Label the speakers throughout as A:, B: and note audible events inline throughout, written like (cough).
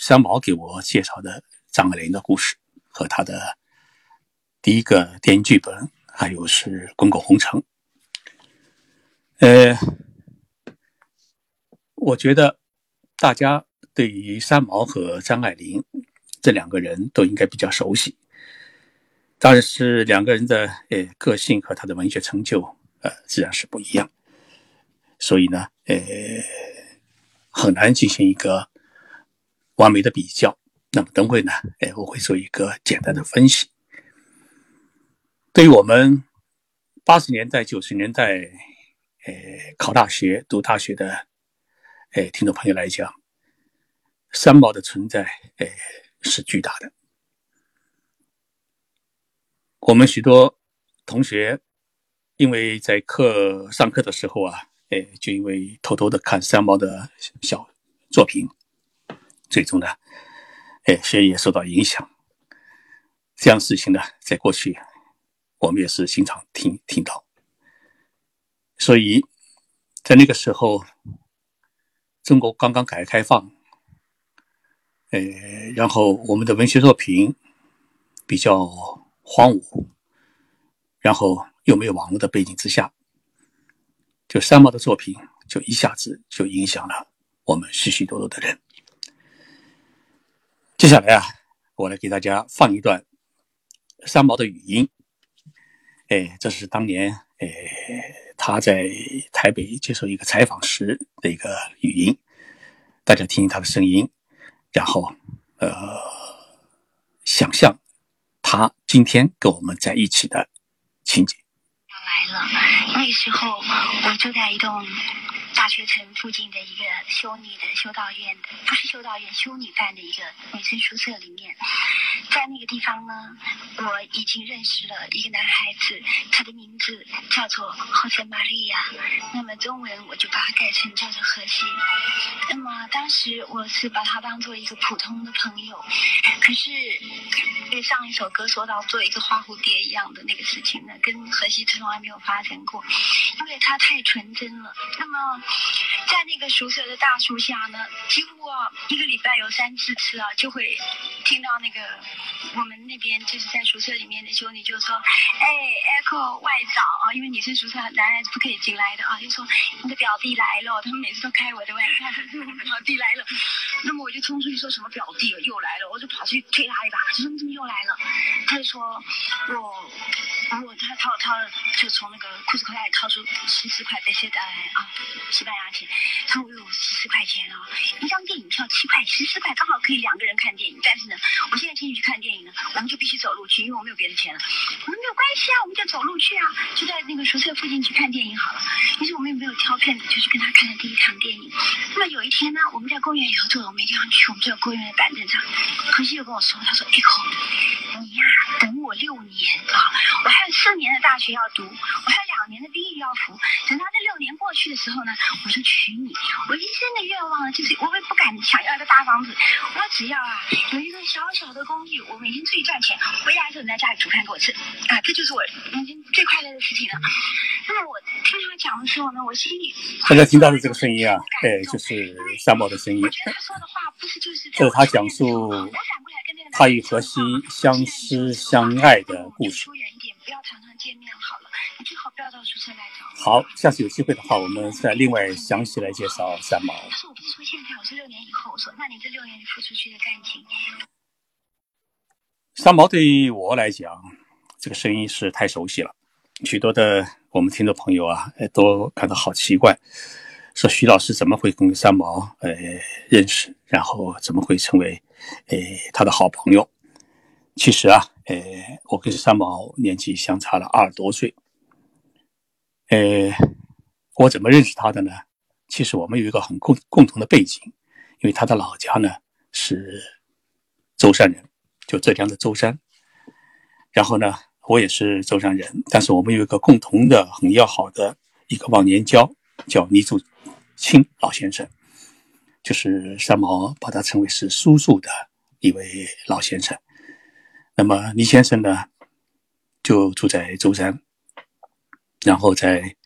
A: 三毛给我介绍的张爱玲的故事和他的第一个电影剧本，还有是《滚滚红尘》。呃，我觉得大家对于三毛和张爱玲这两个人都应该比较熟悉，但是两个人的呃个性和他的文学成就呃自然是不一样，所以呢，呃，很难进行一个完美的比较。那么等会呢，哎，我会做一个简单的分析。对于我们八十年代、九十年代。呃，考大学、读大学的，哎，听众朋友来讲，三毛的存在，哎，是巨大的。我们许多同学，因为在课上课的时候啊，哎，就因为偷偷的看三毛的小作品，最终呢，哎，学业受到影响。这样事情呢，在过去，我们也是经常听听到。所以，在那个时候，中国刚刚改革开放，呃，然后我们的文学作品比较荒芜，然后又没有网络的背景之下，就三毛的作品就一下子就影响了我们许许多多的人。接下来啊，我来给大家放一段三毛的语音，哎，这是当年，哎。他在台北接受一个采访时的一个语音，大家听听他的声音，然后呃，想象他今天跟我们在一起的情景。
B: 来了，那时候我就在一栋。大学城附近的一个修女的修道院的，不是修道院，修女办的一个女生宿舍里面，在那个地方呢，我已经认识了一个男孩子，他的名字叫做赫塞玛利亚，那么中文我就把它改成叫做荷西。那么当时我是把他当做一个普通的朋友，可是，对上一首歌说到做一个花蝴蝶一样的那个事情呢，跟荷西从来没有发生过，因为他太纯真了。那么。在那个宿舍的大树下呢，几乎啊一个礼拜有三四次啊，就会听到那个我们那边就是在宿舍里面的修女就说：“哎，Echo 外早啊，因为女生宿舍男孩子不可以进来的啊，就说你的表弟来了。”他们每次都开我的玩笑，(laughs) 表弟来了。那么我就冲出去说什么表弟又来了，我就跑去推他一把，就说你怎么又来了？他就说我。然后他掏掏就从那个裤子口袋里掏出十四块贝谢的啊，西班牙钱。他说我有十四块钱啊，一张电影票七块，十四块刚好可以两个人看电影。但是呢，我现在请你去看电影呢，我们就必须走路去，因为我没有别的钱了。我们没有关系啊，我们就走路去啊，就在那个宿舍附近去看电影好了。于是我们也没有挑片子，就去跟他看了第一场电影。那么有一天呢，我们在公园里头坐，我们一定要去，我们坐在公园的板凳上。何西又跟我说，他说哎口，你呀等我六年啊，我还。有四年的大学要读，我还有两年的兵役要服。等到这六年过去的时候呢，我就娶你。我一生的愿望呢，就是我也不敢想要一个大房子，我只要啊有一个小小的公寓，我每天出去赚钱，回来的时候你在家里煮饭给我吃啊，这就是我人生最快乐的事情了。那么我听他讲的时候呢，我心里
A: 大家听到的这个声音啊，对，就是三毛的声音。
B: 我觉得他说的话不是就是
A: 这是他讲述他与荷西相思相爱的故事。
B: 不要常常见面好了，你最好不要到宿舍来找
A: 好，下次有机会的话，我们再另外详细来介绍三毛。
B: 他说我不是说现在，我是六年以后。我说那你这六年你付出去的感情。
A: 三毛对于我来讲，这个声音是太熟悉了，许多的我们听众朋友啊，都感到好奇怪，说徐老师怎么会跟三毛呃认识，然后怎么会成为呃他的好朋友？其实啊，呃，我跟三毛年纪相差了二十多岁。呃，我怎么认识他的呢？其实我们有一个很共共同的背景，因为他的老家呢是舟山人，就浙江的舟山。然后呢，我也是舟山人，但是我们有一个共同的很要好的一个忘年交，叫倪祖清老先生，就是三毛把他称为是叔叔的一位老先生。那么倪先生呢，就住在舟山，然后在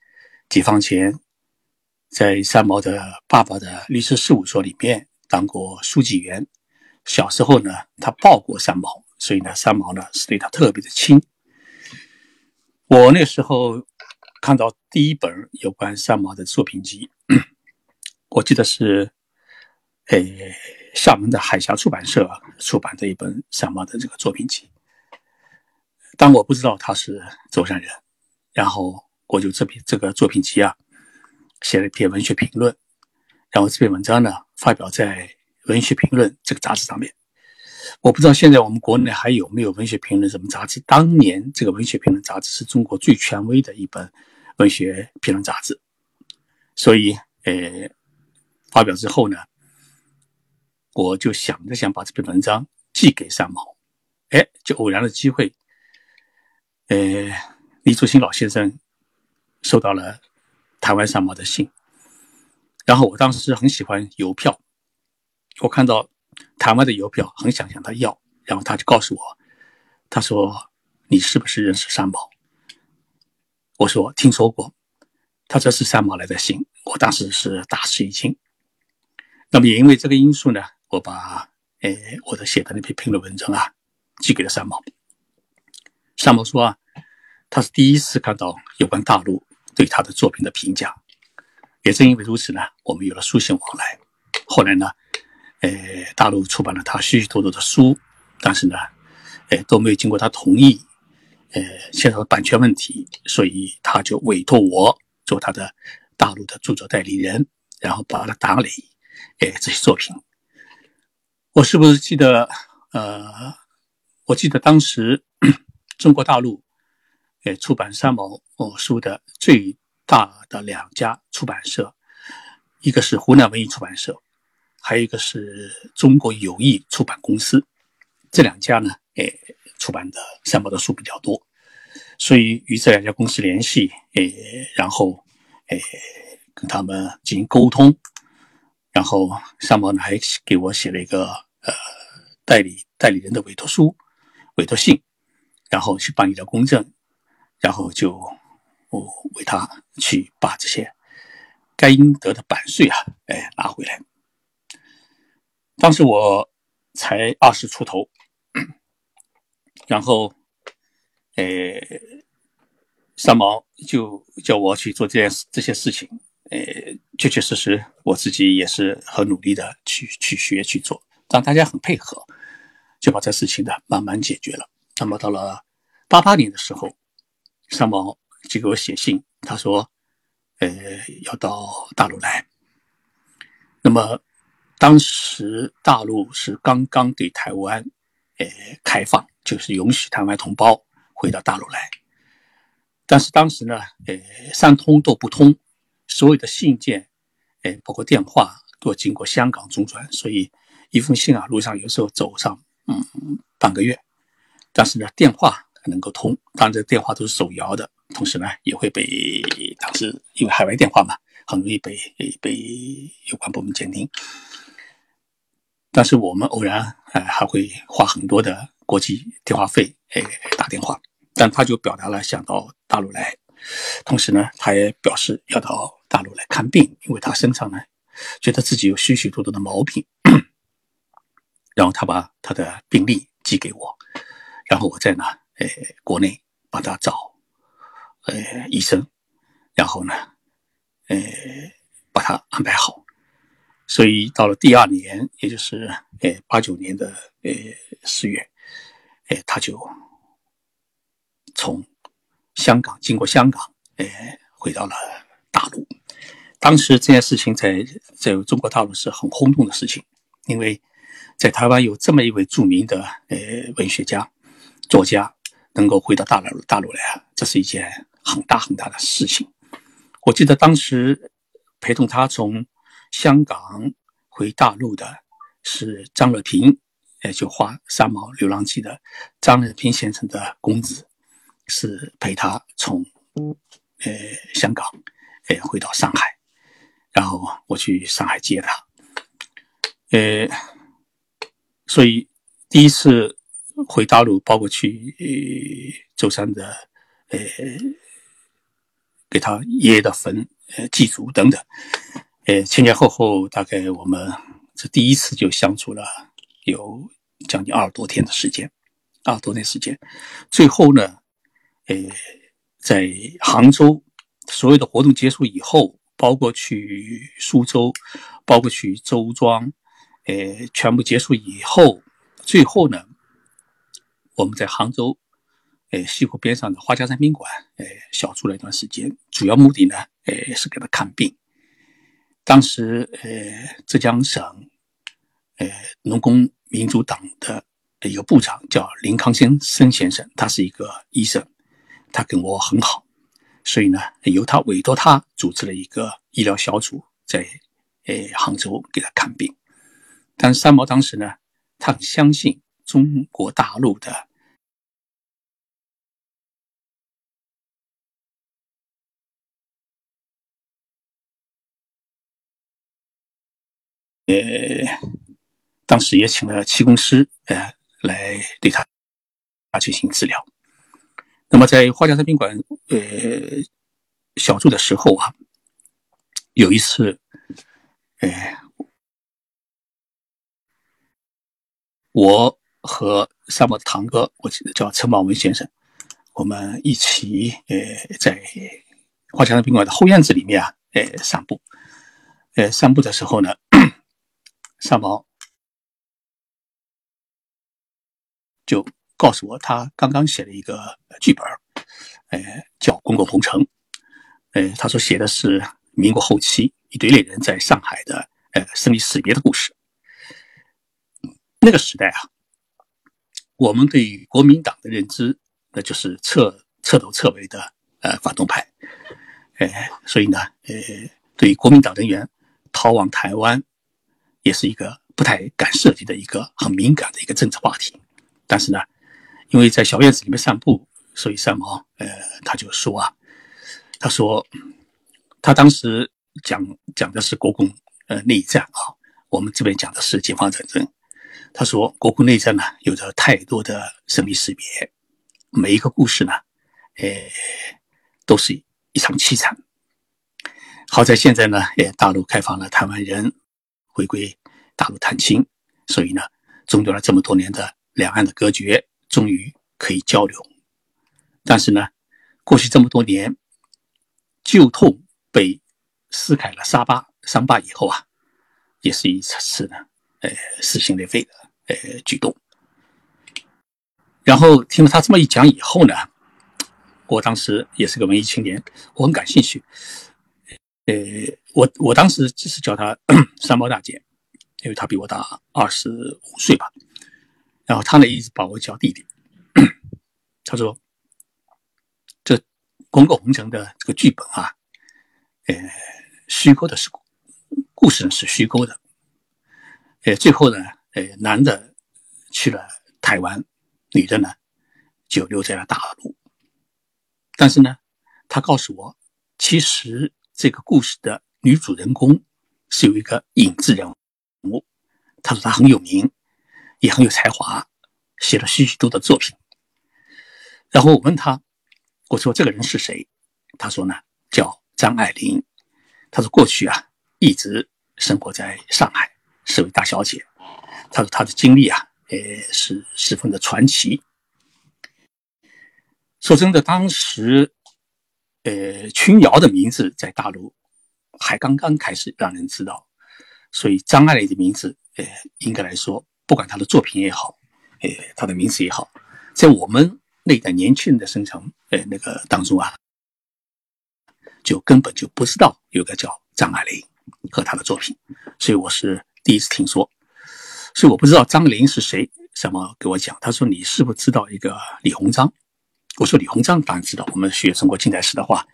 A: 解放前，在三毛的爸爸的律师事务所里面当过书记员，小时候呢，他抱过三毛，所以呢，三毛呢是对他特别的亲。我那时候看到第一本有关三毛的作品集，(clears throat) 我记得是，呃，厦门的海峡出版社出版的一本三毛的这个作品集。但我不知道他是舟山人，然后我就这篇这个作品集啊，写了一篇文学评论，然后这篇文章呢发表在《文学评论》这个杂志上面。我不知道现在我们国内还有没有《文学评论》什么杂志？当年这个《文学评论》杂志是中国最权威的一本文学评论杂志，所以呃，发表之后呢，我就想着想把这篇文章寄给三毛，哎，就偶然的机会。呃，李祖新老先生收到了台湾三毛的信，然后我当时是很喜欢邮票，我看到台湾的邮票，很想向他要，然后他就告诉我，他说：“你是不是认识三毛？”我说：“听说过。”他说是三毛来的信，我当时是大吃一惊。那么也因为这个因素呢，我把呃我的写的那篇评论文章啊寄给了三毛。三毛说啊，他是第一次看到有关大陆对他的作品的评价，也正因为如此呢，我们有了书信往来。后来呢，呃，大陆出版了他许许多多的书，但是呢，呃，都没有经过他同意，呃，牵涉版权问题，所以他就委托我做他的大陆的著作代理人，然后帮他打理，呃，这些作品。我是不是记得？呃，我记得当时。中国大陆，呃，出版三毛哦书的最大的两家出版社，一个是湖南文艺出版社，还有一个是中国友谊出版公司。这两家呢，呃，出版的三毛的书比较多，所以与这两家公司联系，诶，然后，诶，跟他们进行沟通，然后三毛呢还给我写了一个呃代理代理人的委托书、委托信。然后去办理了公证，然后就我为他去把这些该应得的版税啊，哎拿回来。当时我才二十出头，(clears throat) 然后，呃，三毛就叫我去做这件事这些事情，呃，确确实实我自己也是很努力的去去学去做，让大家很配合，就把这事情呢慢慢解决了。那么到了八八年的时候，三毛就给我写信，他说：“呃，要到大陆来。”那么当时大陆是刚刚对台湾，呃，开放，就是允许台湾同胞回到大陆来。但是当时呢，呃，三通都不通，所有的信件，哎，包括电话，都要经过香港中转，所以一封信啊，路上有时候走上嗯半个月。但是呢，电话能够通，当然这电话都是手摇的，同时呢也会被当时因为海外电话嘛，很容易被被有关部门监听。但是我们偶然哎还会花很多的国际电话费哎打电话，但他就表达了想到大陆来，同时呢他也表示要到大陆来看病，因为他身上呢觉得自己有许许多多的毛病，(clears throat) 然后他把他的病历寄给我。然后我在呢，呃，国内帮他找，呃，医生，然后呢，呃，把他安排好。所以到了第二年，也就是呃八九年的呃四月，呃，他就从香港经过香港，呃，回到了大陆。当时这件事情在在中国大陆是很轰动的事情，因为在台湾有这么一位著名的呃文学家。作家能够回到大陆大陆来啊，这是一件很大很大的事情。我记得当时陪同他从香港回大陆的是张乐平，也就画《三毛流浪记》的张乐平先生的公子，是陪他从呃香港呃回到上海，然后我去上海接他，呃，所以第一次。回大陆，包括去舟山的，呃，给他爷爷的坟，呃，祭祖等等，呃，前前后后大概我们这第一次就相处了有将近二十多天的时间，二十多天时间。最后呢，呃，在杭州所有的活动结束以后，包括去苏州，包括去周庄，呃，全部结束以后，最后呢，我们在杭州，呃，西湖边上的花家山宾馆，呃，小住了一段时间。主要目的呢，呃，是给他看病。当时，呃，浙江省，呃，农工民主党的一个部长叫林康先生先生，他是一个医生，他跟我很好，所以呢，由他委托他组织了一个医疗小组，在呃杭州给他看病。但是三毛当时呢，他很相信中国大陆的。呃，当时也请了气功师，呃，来对他啊进行治疗。那么在花家山宾馆呃小住的时候啊，有一次，呃，我和三毛的堂哥，我记得叫陈宝文先生，我们一起呃在花家山宾馆的后院子里面啊，呃散步。呃，散步的时候呢。(coughs) 三毛就告诉我，他刚刚写了一个剧本，呃，叫《滚滚红尘》。呃，他说写的是民国后期一堆猎人在上海的呃生离死别的故事。那个时代啊，我们对于国民党的认知，那就是彻彻头彻尾的呃反动派。呃，所以呢，呃，对于国民党人员逃往台湾。也是一个不太敢涉及的一个很敏感的一个政治话题，但是呢，因为在小院子里面散步，所以三毛呃他就说啊，他说他当时讲讲的是国共呃内战啊，我们这边讲的是解放战争。他说国共内战呢有着太多的生离死别，每一个故事呢，呃都是一场凄惨。好在现在呢，也大陆开放了台湾人。回归大陆探亲，所以呢，中断了这么多年的两岸的隔绝，终于可以交流。但是呢，过去这么多年，旧痛被撕开了伤疤，伤疤以后啊，也是一次次呢，呃，撕心裂肺的呃举动。然后听了他这么一讲以后呢，我当时也是个文艺青年，我很感兴趣。呃，我我当时只是叫他 (coughs) 三毛大姐，因为他比我大二十五岁吧。然后他呢一直把我叫弟弟。他说：“这《滚滚红尘》的这个剧本啊，呃，虚构的是故事呢是虚构的。呃，最后呢，呃，男的去了台湾，女的呢就留在了大陆。但是呢，他告诉我，其实。”这个故事的女主人公是有一个影子人物，他说他很有名，也很有才华，写了许许多多的作品。然后我问他，我说这个人是谁？他说呢叫张爱玲。他说过去啊一直生活在上海，是位大小姐。他说他的经历啊，呃是十分的传奇。说真的，当时。呃，群瑶的名字在大陆还刚刚开始让人知道，所以张爱玲的名字，呃，应该来说，不管他的作品也好，呃，他的名字也好，在我们那代年轻人的生成，呃，那个当中啊，就根本就不知道有个叫张爱玲和她的作品，所以我是第一次听说，所以我不知道张爱玲是谁，什么给我讲，他说你是不是知道一个李鸿章？我说李鸿章当然知道，我们学中国近代史的话，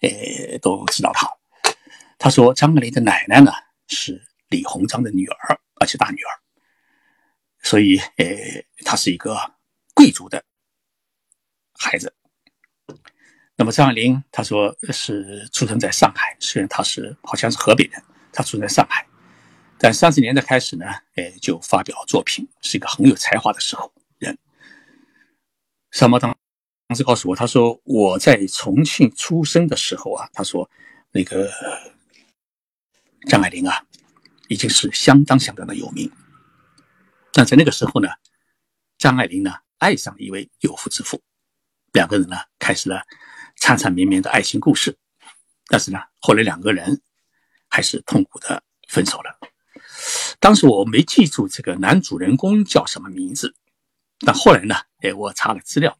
A: 呃，都知道他。他说张爱玲的奶奶呢是李鸿章的女儿，而且大女儿，所以呃，他是一个贵族的孩子。那么张爱玲她说是出生在上海，虽然她是好像是河北人，她出生在上海，但三十年代开始呢，呃，就发表作品，是一个很有才华的时候人。三毛当。当时告诉我，他说我在重庆出生的时候啊，他说那个张爱玲啊，已经是相当相当的有名。那在那个时候呢，张爱玲呢爱上了一位有妇之夫，两个人呢开始了缠缠绵绵的爱情故事。但是呢，后来两个人还是痛苦的分手了。当时我没记住这个男主人公叫什么名字，但后来呢，哎，我查了资料，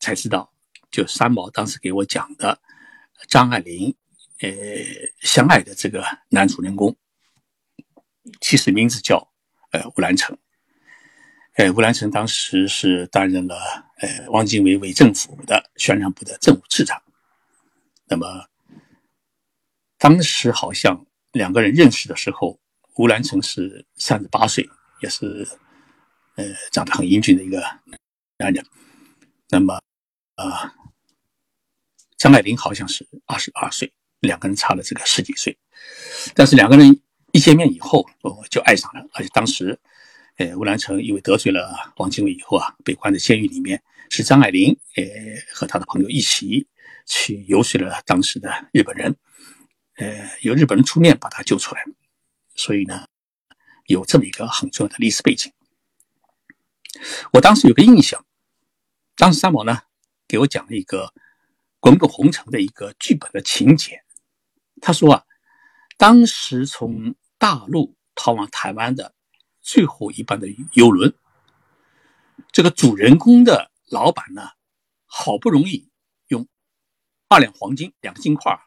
A: 才知道，就三毛当时给我讲的张爱玲，呃，相爱的这个男主人公，其实名字叫呃吴兰成。呃，吴兰成当时是担任了呃汪精卫伪政府的宣传部的政务次长。那么当时好像两个人认识的时候。吴兰成是三十八岁，也是呃长得很英俊的一个男人。那么啊，张爱玲好像是二十二岁，两个人差了这个十几岁。但是两个人一见面以后，我就爱上了。而且当时，呃，吴兰成因为得罪了汪精卫以后啊，被关在监狱里面，是张爱玲呃和他的朋友一起去游说了当时的日本人，呃，由日本人出面把他救出来。所以呢，有这么一个很重要的历史背景。我当时有个印象，当时三毛呢给我讲了一个《滚滚红尘》的一个剧本的情节。他说啊，当时从大陆逃往台湾的最后一班的游轮，这个主人公的老板呢，好不容易用二两黄金、两个金块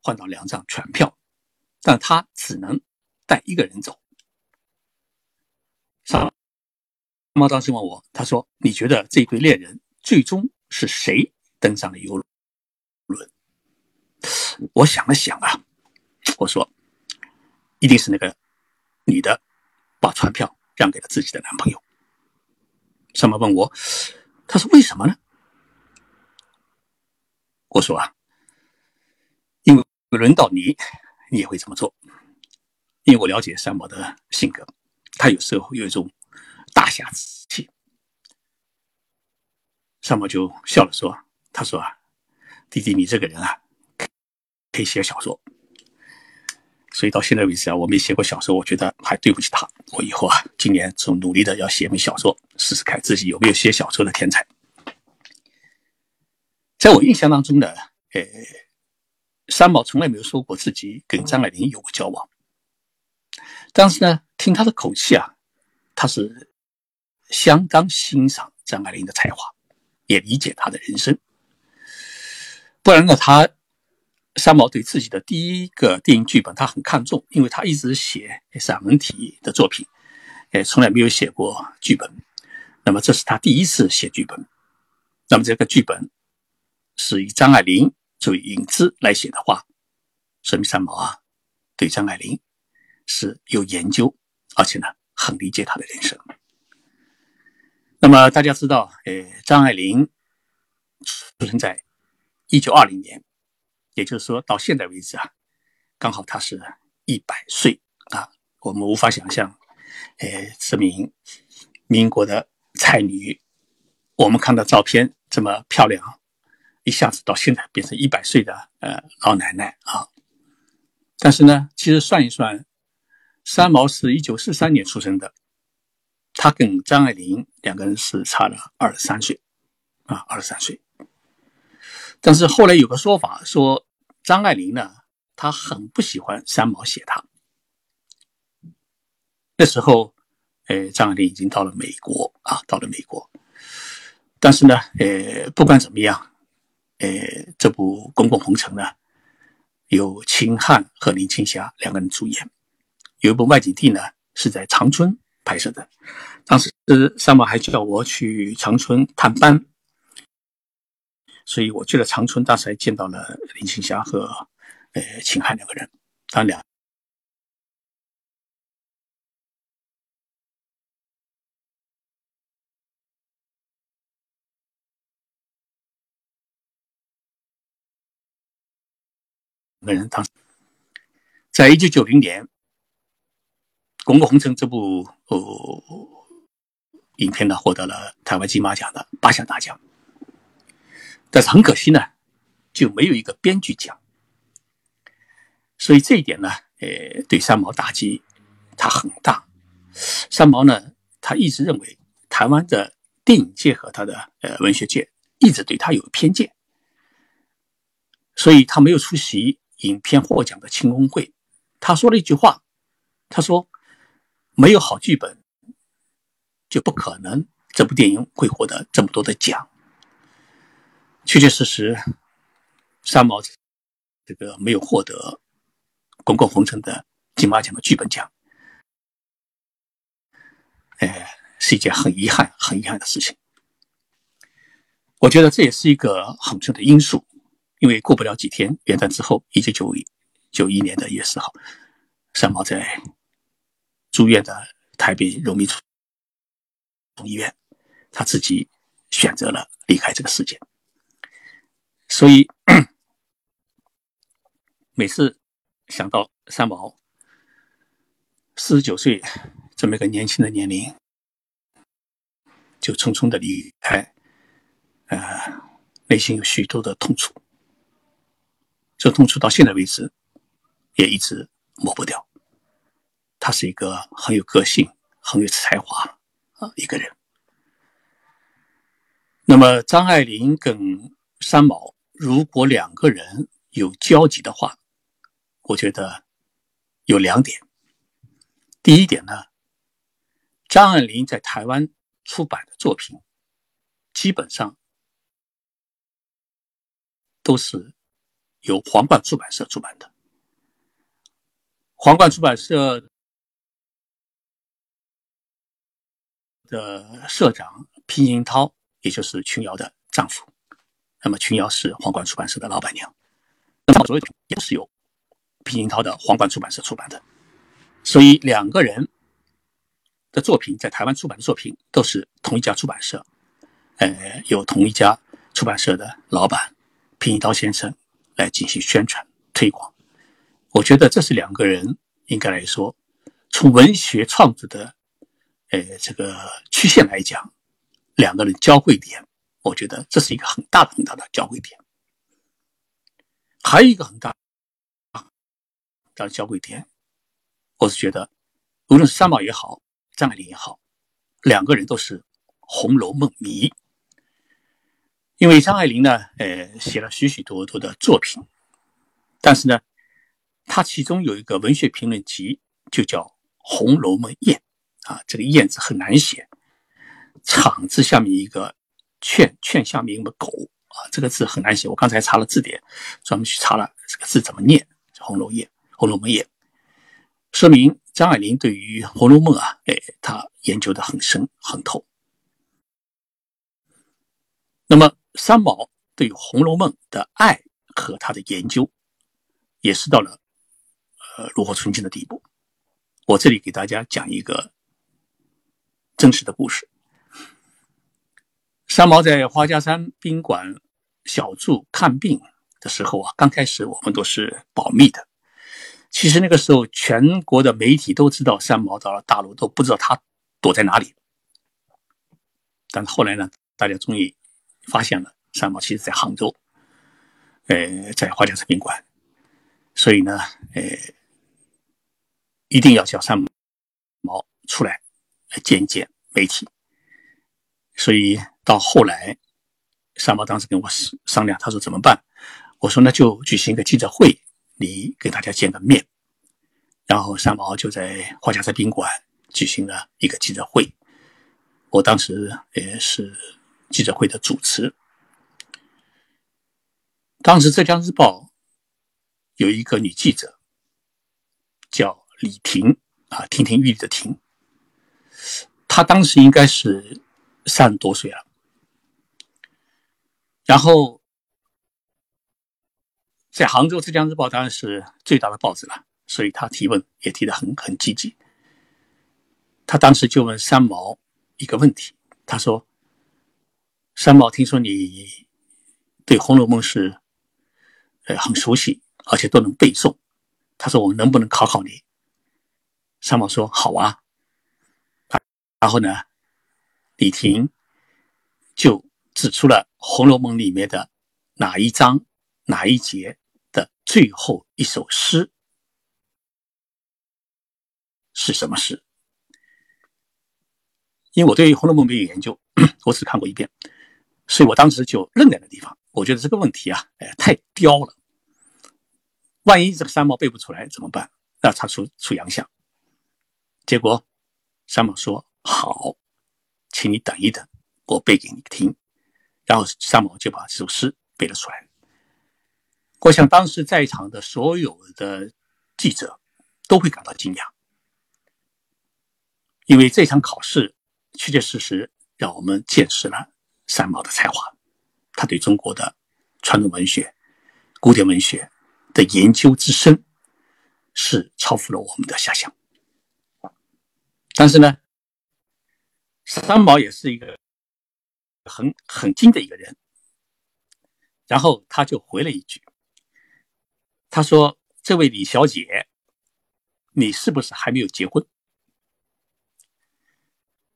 A: 换到两张船票，但他只能。带一个人走，三毛当时问我，他说：“你觉得这对恋人最终是谁登上了游轮？”我想了想啊，我说：“一定是那个女的把船票让给了自己的男朋友。”三毛问我，他说：“为什么呢？”我说：“啊，因为轮到你，你也会这么做。”因为我了解三毛的性格，他有时候有一种大侠之气。三毛就笑了说：“他说啊，弟弟，你这个人啊，可以写小说。所以到现在为止啊，我没写过小说，我觉得还对不起他。我以后啊，今年从努力的要写本小说，试试看自己有没有写小说的天才。在我印象当中呢，呃，三毛从来没有说过自己跟张爱玲有过交往。”但是呢，听他的口气啊，他是相当欣赏张爱玲的才华，也理解她的人生。不然呢，他三毛对自己的第一个电影剧本他很看重，因为他一直写散文体的作品，也从来没有写过剧本。那么这是他第一次写剧本。那么这个剧本是以张爱玲作为引子来写的话，说明三毛啊对张爱玲。是有研究，而且呢，很理解她的人生。那么大家知道，呃，张爱玲出生在一九二零年，也就是说到现在为止啊，刚好她是一百岁啊。我们无法想象，呃，这名民国的才女，我们看到照片这么漂亮，一下子到现在变成一百岁的呃老奶奶啊。但是呢，其实算一算。三毛是一九四三年出生的，她跟张爱玲两个人是差了二十三岁，啊，二十三岁。但是后来有个说法说，张爱玲呢，她很不喜欢三毛写她。那时候，呃，张爱玲已经到了美国啊，到了美国。但是呢，呃，不管怎么样，呃，这部《滚滚红尘》呢，有秦汉和林青霞两个人主演。有一部外景地呢，是在长春拍摄的。当时三毛还叫我去长春探班，所以我去了长春，当时还见到了林青霞和呃秦汉两个人。他俩两个人当时在一九九零年。《滚滚红尘》这部哦影片呢，获得了台湾金马奖的八项大奖，但是很可惜呢，就没有一个编剧奖。所以这一点呢，呃，对三毛打击他很大。三毛呢，他一直认为台湾的电影界和他的呃文学界一直对他有偏见，所以他没有出席影片获奖的庆功会。他说了一句话，他说：“没有好剧本，就不可能这部电影会获得这么多的奖。”确确实实，三毛这个没有获得《滚滚红尘》的金马奖的剧本奖。哎，是一件很遗憾、很遗憾的事情。我觉得这也是一个很重要的因素，因为过不了几天，元旦之后，一九九一九一年的一月四号，三毛在住院的台北荣民总医院，他自己选择了离开这个世界。所以，(clears throat) 每次想到三毛四十九岁。这么一个年轻的年龄，就匆匆的离开，呃，内心有许多的痛楚，这痛楚到现在为止也一直抹不掉。他是一个很有个性、很有才华啊一个人。那么张爱玲跟三毛，如果两个人有交集的话，我觉得有两点。第一点呢。张爱玲在台湾出版的作品，基本上都是由皇冠出版社出版的。皇冠出版社的社长皮英涛，也就是琼瑶的丈夫。那么群瑶是皇冠出版社的老板娘。那么所有也是由平英涛的皇冠出版社出版的。所以两个人。的作品在台湾出版的作品都是同一家出版社，呃，由同一家出版社的老板平一刀先生来进行宣传推广。我觉得这是两个人应该来说，从文学创作的呃这个曲线来讲，两个人交汇点，我觉得这是一个很大的很大的交汇点。还有一个很大的交汇点，我是觉得，无论是三毛也好。张爱玲也好，两个人都是《红楼梦》迷。因为张爱玲呢，呃，写了许许多多的作品，但是呢，她其中有一个文学评论集，就叫《红楼梦宴》啊，这个“宴”字很难写，“场”字下面一个“劝”，“劝”下面一个“狗”啊，这个字很难写。我刚才查了字典，专门去查了这个字怎么念，《红楼宴》《红楼梦宴》，说明。张爱玲对于《红楼梦》啊，哎，她研究的很深很透。那么三毛对《红楼梦》的爱和他的研究，也是到了呃炉火纯青的地步。我这里给大家讲一个真实的故事。三毛在花家山宾馆小住看病的时候啊，刚开始我们都是保密的。其实那个时候，全国的媒体都知道三毛到了大陆，都不知道他躲在哪里。但是后来呢，大家终于发现了三毛其实在杭州，呃，在花家山宾馆。所以呢，呃，一定要叫三毛出来见一见媒体。所以到后来，三毛当时跟我商量，他说怎么办？我说那就举行一个记者会。你给大家见个面，然后三毛就在花家山宾馆举行了一个记者会，我当时也是记者会的主持。当时浙江日报有一个女记者叫李婷啊，亭亭玉立的婷，她当时应该是三十多岁了，然后。在杭州，《浙江日报》当然是最大的报纸了，所以他提问也提得很很积极。他当时就问三毛一个问题，他说：“三毛，听说你对《红楼梦》是呃很熟悉，而且都能背诵。他说我能不能考考你？”三毛说：“好啊。”然后呢，李婷就指出了《红楼梦》里面的哪一章哪一节。的最后一首诗是什么诗？因为我对《红楼梦》没有研究，(clears throat) 我只看过一遍，所以我当时就愣在那地方。我觉得这个问题啊，哎，太刁了。万一这个三毛背不出来怎么办？那他出出洋相。结果三毛说：“好，请你等一等，我背给你听。”然后三毛就把这首诗背了出来。我想当时在场的所有的记者都会感到惊讶，因为这场考试确确实实让我们见识了三毛的才华。他对中国的传统文学、古典文学的研究之深，是超乎了我们的想象。但是呢，三毛也是一个很很精的一个人。然后他就回了一句。他说：“这位李小姐，你是不是还没有结婚？”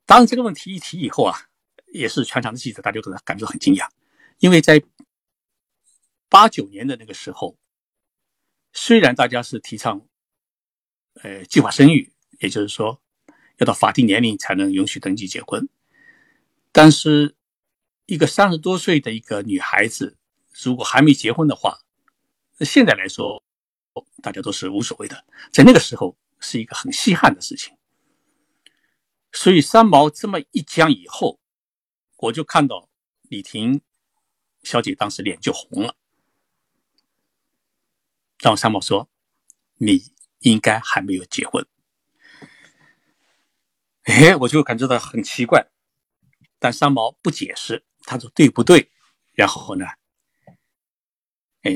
A: 当然，这个问题一提以后啊，也是全场的记者大家都感觉很惊讶，因为在八九年的那个时候，虽然大家是提倡呃计划生育，也就是说要到法定年龄才能允许登记结婚，但是一个三十多岁的一个女孩子，如果还没结婚的话，现在来说，大家都是无所谓的，在那个时候是一个很稀罕的事情。所以三毛这么一讲以后，我就看到李婷小姐当时脸就红了。然后三毛说：“你应该还没有结婚。”哎，我就感觉到很奇怪，但三毛不解释，他说：“对不对？”然后呢？呃，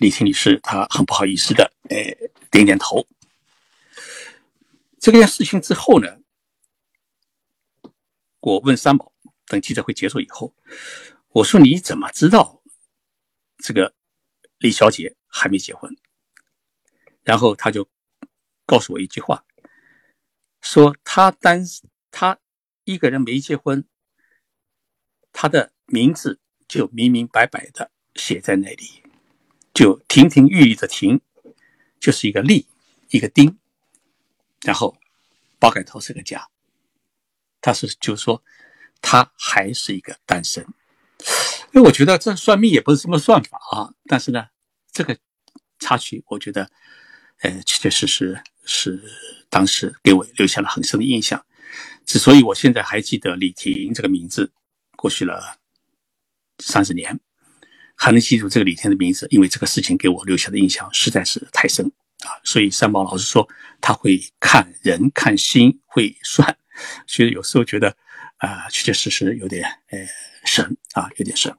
A: 李婷女士她很不好意思的，呃，点点头。这件事情之后呢，我问三宝，等记者会结束以后，我说你怎么知道这个李小姐还没结婚？然后他就告诉我一句话，说他单他一个人没结婚，他的名字就明明白白的写在那里。就亭亭玉立的亭，就是一个立，一个丁，然后包盖头是个甲，他是就是说他还是一个单身。因为我觉得这算命也不是这么算法啊，但是呢，这个插曲我觉得，呃，确确实实是当时给我留下了很深的印象。之所以我现在还记得李婷这个名字，过去了三十年。还能记住这个李天的名字，因为这个事情给我留下的印象实在是太深啊！所以三毛老师说他会看人看心会算，所以有时候觉得啊，确确实实有点呃神啊，有点神。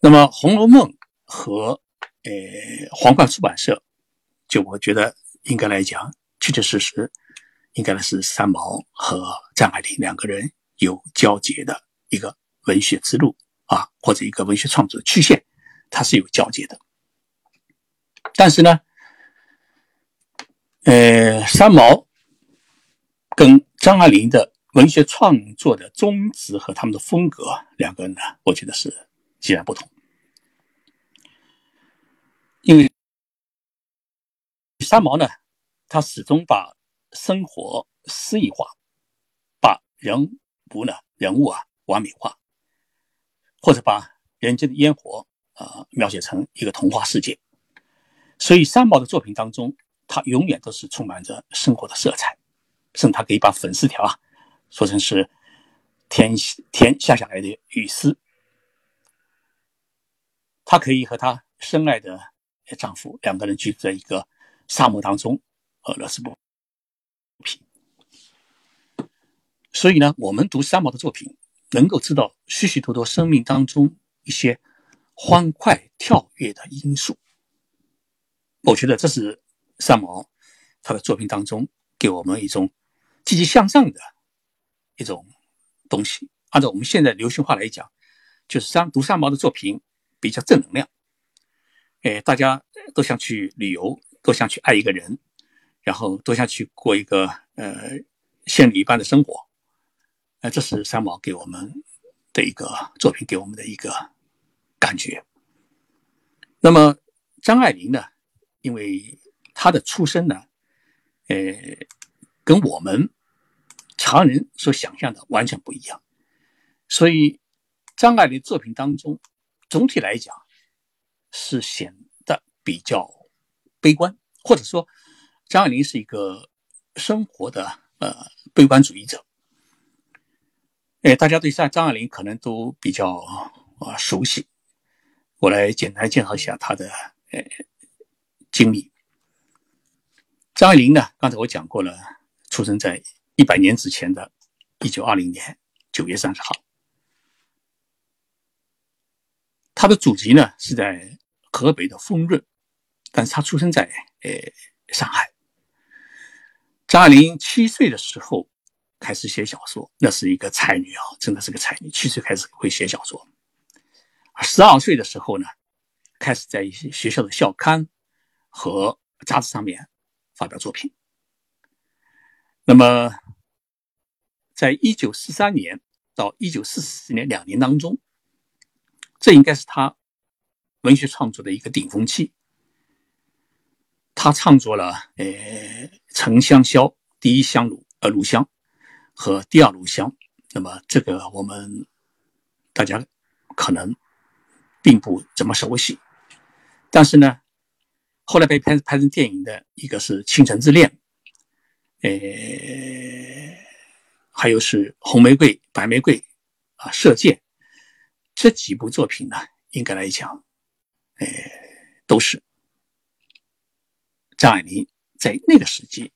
A: 那么《红楼梦》和呃皇冠出版社，就我觉得应该来讲，确确实实应该是三毛和张爱玲两个人有交接的一个文学之路。啊，或者一个文学创作的曲线，它是有交接的。但是呢，呃，三毛跟张爱玲的文学创作的宗旨和他们的风格，两个人呢，我觉得是截然不同。因为三毛呢，他始终把生活诗意化，把人物呢人物啊完美化。或者把人间的烟火啊描写成一个童话世界，所以三毛的作品当中，他永远都是充满着生活的色彩，甚至他可以把粉丝条啊说成是天天下下来的雨丝。她可以和她深爱的丈夫两个人居住在一个沙漠当中，俄罗斯不。所以呢，我们读三毛的作品。能够知道许许多多生命当中一些欢快跳跃的因素，我觉得这是三毛他的作品当中给我们一种积极向上的一种东西。按照我们现在流行话来讲，就是三读三毛的作品比较正能量。哎，大家都想去旅游，都想去爱一个人，然后都想去过一个呃仙女一般的生活。那这是三毛给我们的一个作品，给我们的一个感觉。那么张爱玲呢？因为她的出身呢，呃，跟我们常人所想象的完全不一样。所以，张爱玲作品当中，总体来讲是显得比较悲观，或者说，张爱玲是一个生活的呃悲观主义者。哎，大家对张张爱玲可能都比较啊熟悉，我来简单介绍一下她的呃经历。张爱玲呢，刚才我讲过了，出生在一百年之前的一九二零年九月三十号。她的祖籍呢是在河北的丰润，但是她出生在呃上海。张爱玲七岁的时候。开始写小说，那是一个才女啊，真的是个才女。七岁开始会写小说，十二岁的时候呢，开始在一些学校的校刊和杂志上面发表作品。那么，在一九四三年到一九四四年两年当中，这应该是他文学创作的一个顶峰期。他创作了呃《沉香消》《第一香炉》呃《炉香》。和第二炉香，那么这个我们大家可能并不怎么熟悉，但是呢，后来被拍拍成电影的一个是《倾城之恋》，呃，还有是《红玫瑰》《白玫瑰》啊，《射箭》这几部作品呢，应该来讲，呃，都是张爱玲在那个时期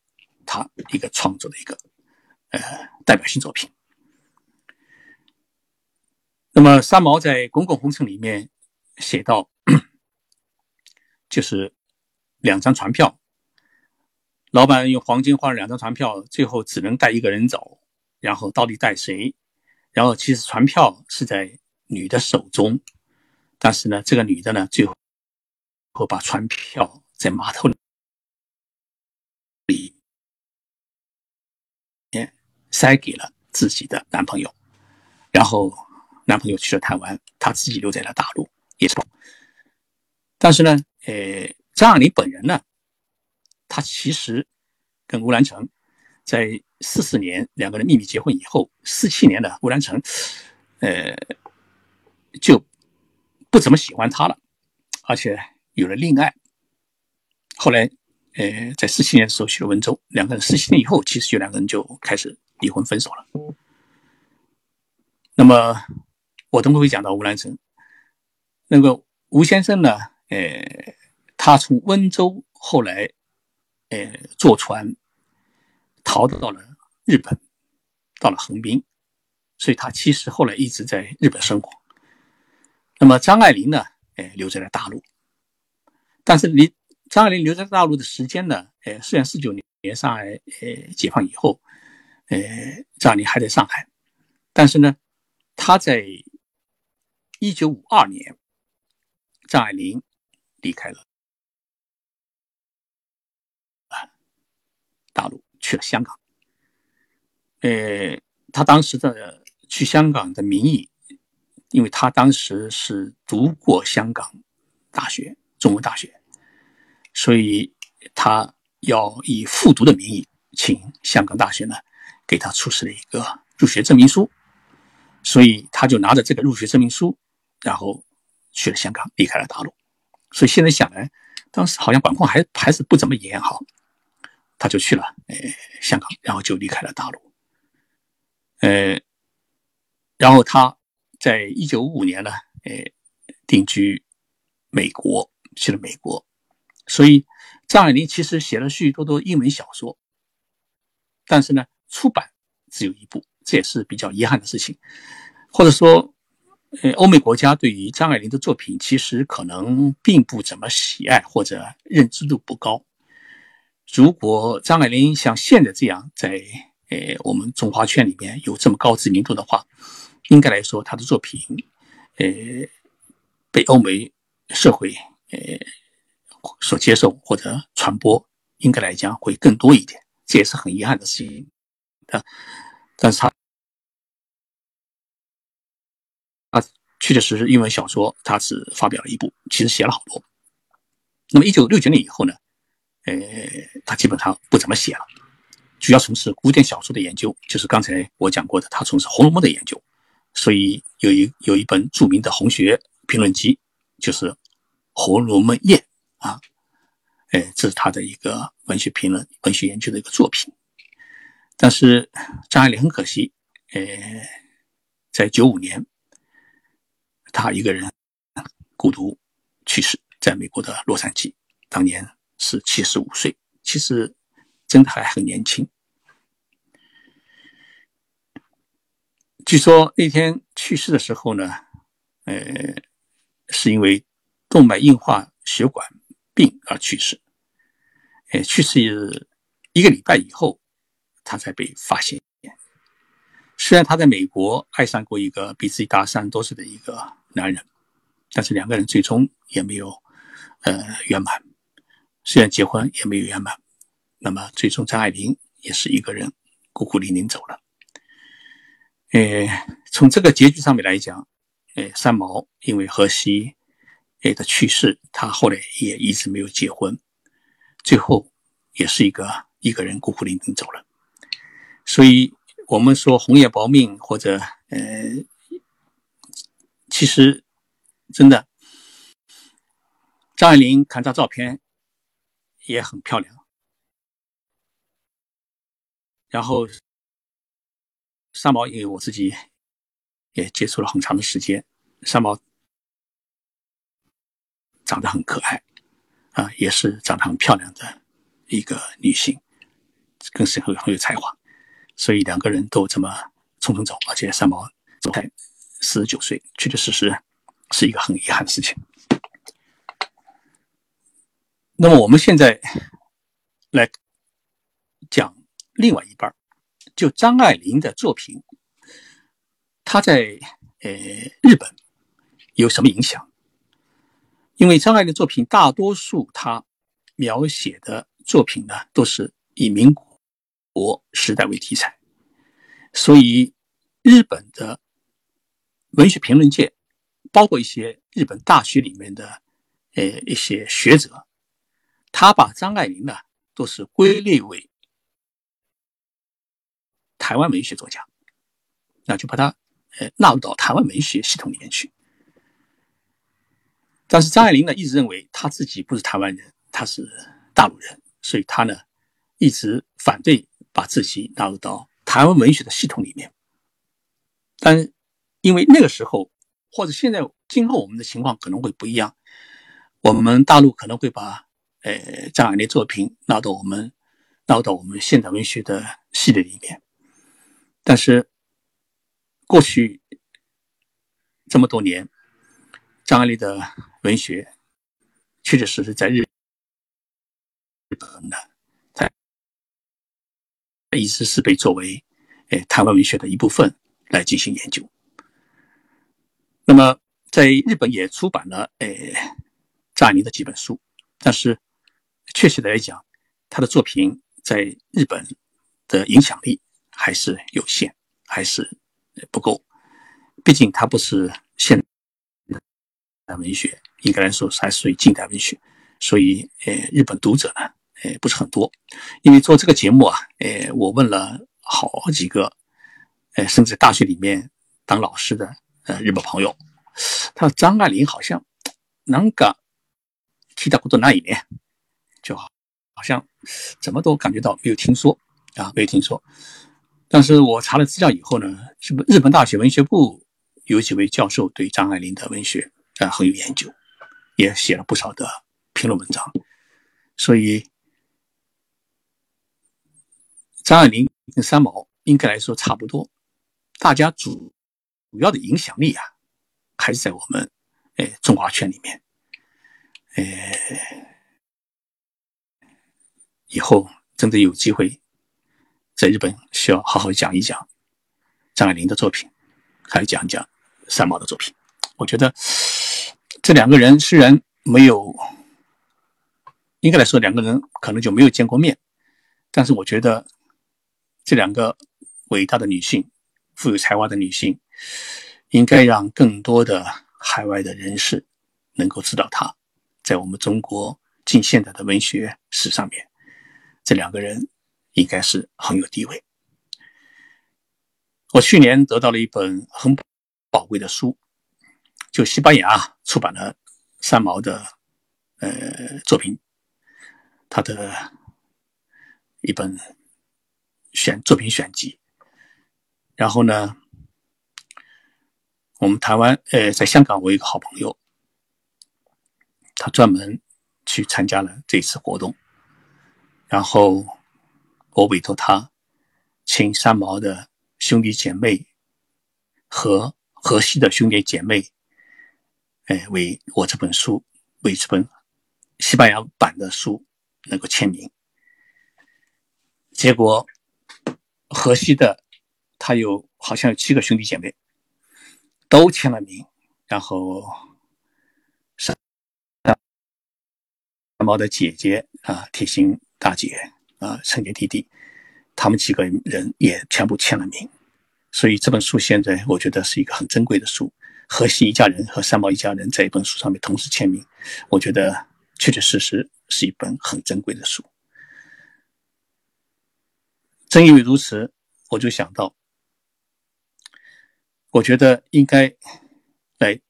A: 她一个创作的一个。呃，代表性作品。那么三毛在《滚滚红尘》里面写到，就是两张船票，老板用黄金换了两张船票，最后只能带一个人走，然后到底带谁？然后其实船票是在女的手中，但是呢，这个女的呢，最后把船票在码头里。塞给了自己的男朋友，然后男朋友去了台湾，她自己留在了大陆，也是。但是呢，呃，张爱玲本人呢，她其实跟吴兰成在四四年两个人秘密结婚以后，四七年的吴兰成，呃，就不怎么喜欢她了，而且有了恋爱。后来，呃，在四七年的时候去了温州，两个人四七年以后，其实就两个人就开始。离婚分手了。那么我等会会讲到吴兰成。那个吴先生呢？呃，他从温州后来，呃，坐船逃到了日本，到了横滨，所以他其实后来一直在日本生活。那么张爱玲呢？呃，留在了大陆。但是你张爱玲留在大陆的时间呢？呃，虽然四九年上海呃解放以后。呃，张爱玲还在上海，但是呢，她在一九五二年，张爱玲离开了啊大陆，去了香港。呃，她当时的去香港的名义，因为她当时是读过香港大学中文大学，所以她要以复读的名义，请香港大学呢。给他出示了一个入学证明书，所以他就拿着这个入学证明书，然后去了香港，离开了大陆。所以现在想来，当时好像管控还还是不怎么严哈，他就去了呃香港，然后就离开了大陆。呃，然后他在一九五五年呢，呃，定居美国，去了美国。所以张爱玲其实写了许许多多英文小说，但是呢。出版只有一部，这也是比较遗憾的事情。或者说，呃，欧美国家对于张爱玲的作品其实可能并不怎么喜爱，或者认知度不高。如果张爱玲像现在这样在呃我们中华圈里面有这么高知名度的话，应该来说她的作品，呃，被欧美社会呃所接受或者传播，应该来讲会更多一点。这也是很遗憾的事情。啊，但是他啊，确确实实英文小说他只发表了一部，其实写了好多。那么一九六九年以后呢，呃，他基本上不怎么写了，主要从事古典小说的研究，就是刚才我讲过的，他从事《红楼梦》的研究，所以有一有一本著名的红学评论集，就是《红楼梦宴》啊，哎，这是他的一个文学评论、文学研究的一个作品。但是张爱玲很可惜，呃，在九五年，他一个人孤独去世，在美国的洛杉矶，当年是七十五岁，其实真的还很年轻。据说那天去世的时候呢，呃，是因为动脉硬化血管病而去世，呃，去世一个礼拜以后。他才被发现。虽然他在美国爱上过一个比自己大三多岁的一个男人，但是两个人最终也没有呃圆满。虽然结婚也没有圆满，那么最终张爱玲也是一个人孤苦伶仃走了。呃，从这个结局上面来讲，呃，三毛因为荷西诶的去世，他后来也一直没有结婚，最后也是一个一个人孤苦伶仃走了。所以，我们说红叶薄命，或者呃，其实真的，张爱玲看张照片也很漂亮。然后，三毛，因为我自己也接触了很长的时间，三毛长得很可爱，啊，也是长得很漂亮的一个女性，更是很很有才华。所以两个人都这么匆匆走，而且三毛走才四十九岁，确确实实是一个很遗憾的事情。那么我们现在来讲另外一半就张爱玲的作品，她在呃日本有什么影响？因为张爱玲作品大多数她描写的作品呢，都是以民国。国时代为题材，所以日本的文学评论界，包括一些日本大学里面的呃一些学者，他把张爱玲呢都是归类为台湾文学作家，那就把他呃纳入到台湾文学系统里面去。但是张爱玲呢一直认为他自己不是台湾人，他是大陆人，所以他呢一直反对。把自己纳入到台湾文学的系统里面，但因为那个时候或者现在今后我们的情况可能会不一样，我们大陆可能会把呃张爱玲作品纳到我们纳入到我们现代文学的系列里面，但是过去这么多年，张爱玲的文学确确实实在日日本的。一直是被作为，呃，台湾文学的一部分来进行研究。那么，在日本也出版了，呃，张爱玲的几本书，但是，确切的来讲，他的作品在日本的影响力还是有限，还是不够。毕竟，他不是现代文学，应该来说还属于近代文学，所以，呃，日本读者呢。呃，不是很多，因为做这个节目啊，呃，我问了好几个，呃，甚至大学里面当老师的呃日本朋友，他说张爱玲好像，能个提到过多那一年，就好，好像怎么都感觉到没有听说啊，没有听说。但是我查了资料以后呢，是不日本大学文学部有几位教授对张爱玲的文学啊很有研究，也写了不少的评论文章，所以。张爱玲跟三毛应该来说差不多，大家主主要的影响力啊，还是在我们哎中华圈里面。呃，以后真的有机会在日本需要好好讲一讲张爱玲的作品，还要讲一讲三毛的作品。我觉得这两个人虽然没有，应该来说两个人可能就没有见过面，但是我觉得。这两个伟大的女性，富有才华的女性，应该让更多的海外的人士能够知道她。在我们中国近现代的文学史上面，这两个人应该是很有地位。我去年得到了一本很宝贵的书，就西班牙出版了三毛的呃作品，他的一本选作品选集。然后呢，我们台湾呃在香港，我有一个好朋友，他专门去参加了这次活动，然后我委托他请三毛的。兄弟姐妹和河西的兄弟姐妹，哎，为我这本书，为这本西班牙版的书能够签名。结果河西的他有好像有七个兄弟姐妹都签了名，然后三毛的姐姐啊，铁心大姐啊，陈杰弟弟。他们几个人也全部签了名，所以这本书现在我觉得是一个很珍贵的书。河西一家人和三毛一家人在一本书上面同时签名，我觉得确确实实是一本很珍贵的书。正因为如此，我就想到，我觉得应该来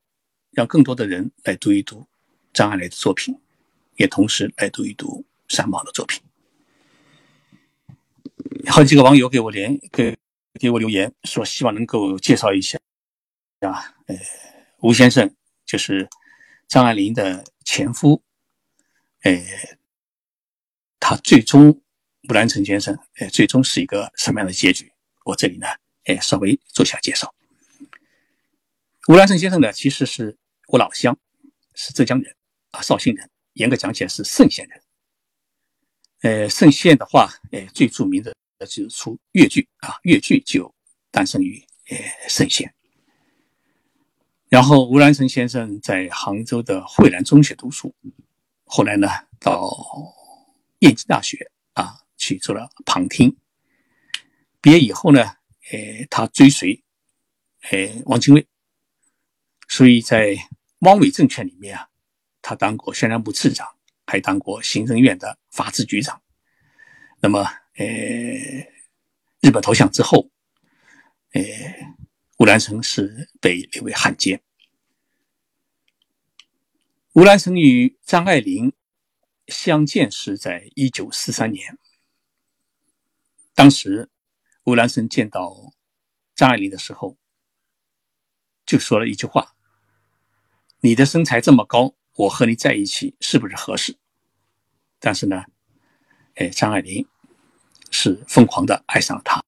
A: 让更多的人来读一读张爱玲的作品，也同时来读一读三毛的作品。好几个网友给我连给给我留言说，希望能够介绍一下啊，呃，吴先生就是张爱玲的前夫，呃，他最终吴兰成先生，呃，最终是一个什么样的结局？我这里呢，哎，稍微做下介绍。吴兰成先生呢，其实是我老乡，是浙江人啊，绍兴人，严格讲起来是嵊县人。呃，嵊县的话，呃，最著名的。就是出越剧啊，越剧就诞生于呃嵊县。然后吴兰成先生在杭州的惠兰中学读书，后来呢到燕京大学啊去做了旁听。毕业以后呢，呃，他追随呃汪精卫，所以在汪伪政权里面啊，他当过宣传部次长，还当过行政院的法制局长。那么。呃，日本投降之后，呃，吴兰成是被列为汉奸。吴兰成与张爱玲相见是在一九四三年，当时吴兰成见到张爱玲的时候，就说了一句话：“你的身材这么高，我和你在一起是不是合适？”但是呢，哎，张爱玲。是疯狂的爱上了他。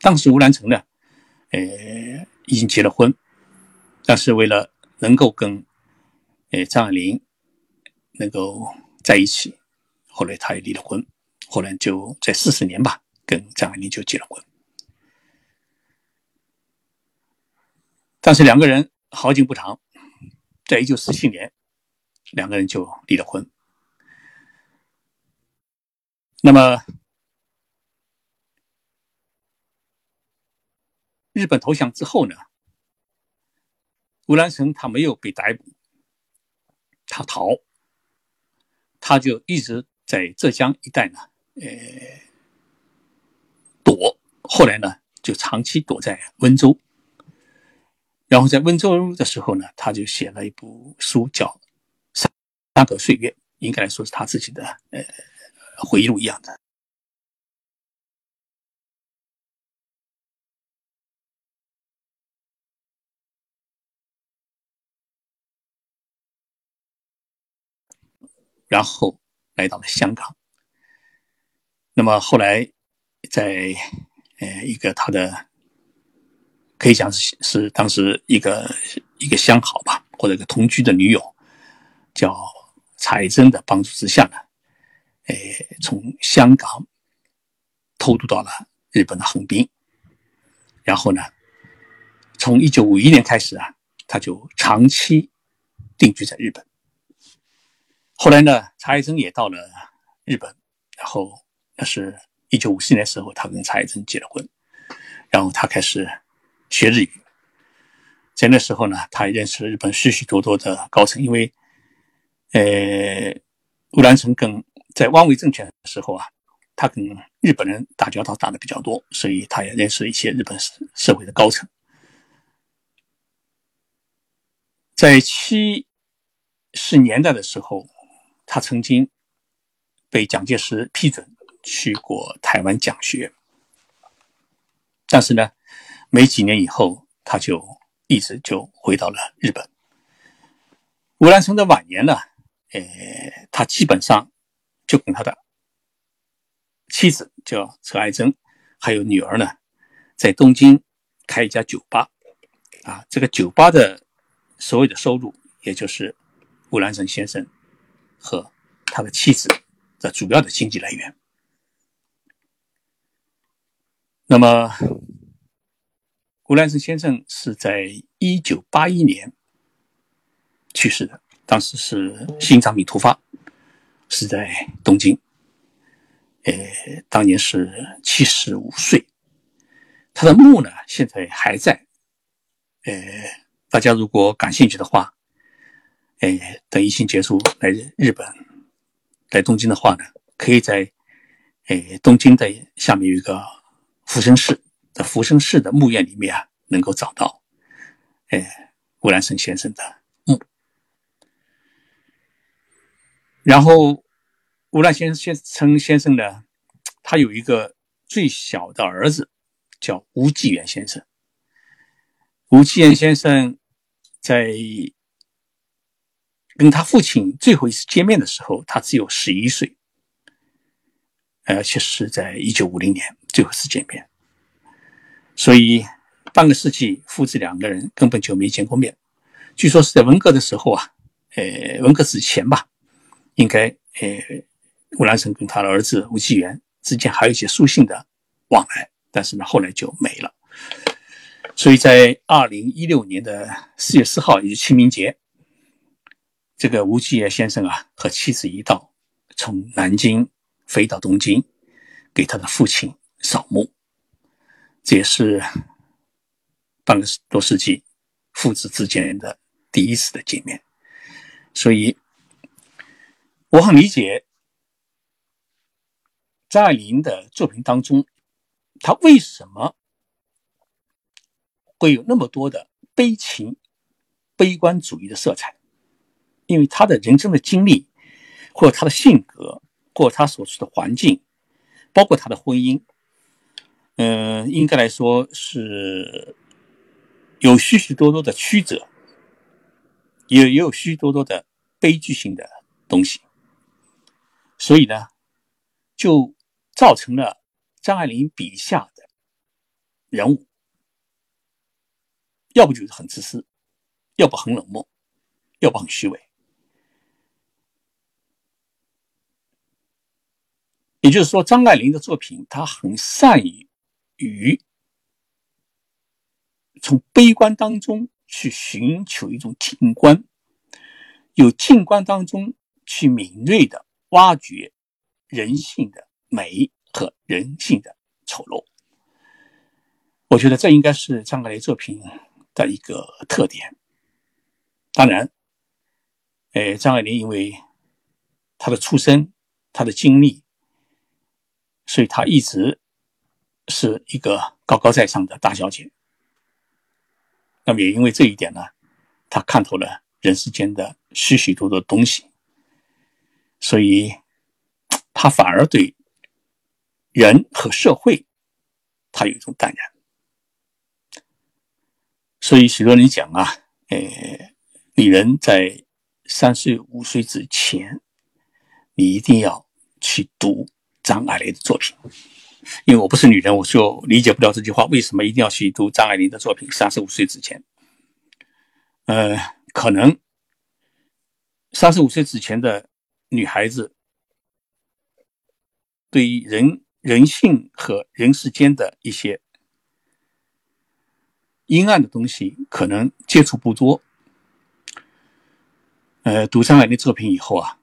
A: 当时吴兰成呢，呃，已经结了婚，但是为了能够跟，呃，张爱玲能够在一起，后来他也离了婚。后来就在四十年吧，跟张爱玲就结了婚。但是两个人好景不长，在一九四七年，两个人就离了婚。那么。日本投降之后呢，吴兰成他没有被逮捕，他逃，他就一直在浙江一带呢，呃，后来呢，就长期躲在温州。然后在温州的时候呢，他就写了一部书，叫《三三个岁月》，应该来说是他自己的呃回忆录一样的。然后来到了香港。那么后来，在呃一个他的可以讲是是当时一个一个相好吧，或者一个同居的女友，叫查爱珍的帮助之下呢，呃从香港偷渡到了日本的横滨。然后呢，从一九五一年开始啊，他就长期定居在日本。后来呢，查爱珍也到了日本，然后那是一九五四年的时候，他跟查爱珍结了婚，然后他开始学日语。在那时候呢，他认识了日本许许多多的高层，因为，呃，乌兰成跟在汪伪政权的时候啊，他跟日本人打交道打的比较多，所以他也认识了一些日本社会的高层。在七十年代的时候，他曾经被蒋介石批准去过台湾讲学，但是呢，没几年以后，他就一直就回到了日本。吴兰成的晚年呢，呃，他基本上就跟他的。妻子叫车爱珍，还有女儿呢，在东京开一家酒吧，啊，这个酒吧的所有的收入，也就是吴兰成先生和他的妻子的主要的经济来源。那么，吴兰成先生是在一九八一年去世的，当时是心脏病突发，是在东京。呃，当年是七十五岁，他的墓呢现在还在。呃，大家如果感兴趣的话，呃，等疫情结束来日本，来东京的话呢，可以在呃东京的下面有一个福生寺的福生寺的墓院里面啊，能够找到呃吴兰生先生的墓，然后。吴兰先先生先生呢，他有一个最小的儿子，叫吴继元先生。吴继元先生在跟他父亲最后一次见面的时候，他只有十一岁，而且是在一九五零年最后一次见面，所以半个世纪父子两个人根本就没见过面。据说是在文革的时候啊，呃，文革之前吧，应该呃。吴兰成跟他的儿子吴继元之间还有一些书信的往来，但是呢，后来就没了。所以在二零一六年的四月四号，也就是清明节，这个吴继元先生啊和妻子一道从南京飞到东京，给他的父亲扫墓。这也是半个多世纪父子之间的第一次的见面。所以我很理解。张爱玲的作品当中，她为什么会有那么多的悲情、悲观主义的色彩？因为她的人生的经历，或者她的性格，或者她所处的环境，包括她的婚姻，嗯，应该来说是有许许多多的曲折，也也有许许多多的悲剧性的东西。所以呢，就。造成了张爱玲笔下的人物，要不就是很自私，要不很冷漠，要不很虚伪。也就是说，张爱玲的作品，她很善于与从悲观当中去寻求一种静观，有静观当中去敏锐的挖掘人性的。美和人性的丑陋，我觉得这应该是张爱玲作品的一个特点。当然，呃，张爱玲因为她的出身、她的经历，所以她一直是一个高高在上的大小姐。那么也因为这一点呢，她看透了人世间的许许多多东西，所以她反而对。人和社会，他有一种淡然，所以许多人讲啊，呃，女人在三十五岁之前，你一定要去读张爱玲的作品。因为我不是女人，我就理解不了这句话，为什么一定要去读张爱玲的作品？三十五岁之前，呃，可能三十五岁之前的女孩子，对于人。人性和人世间的一些阴暗的东西，可能接触不多。呃，读张爱玲作品以后啊，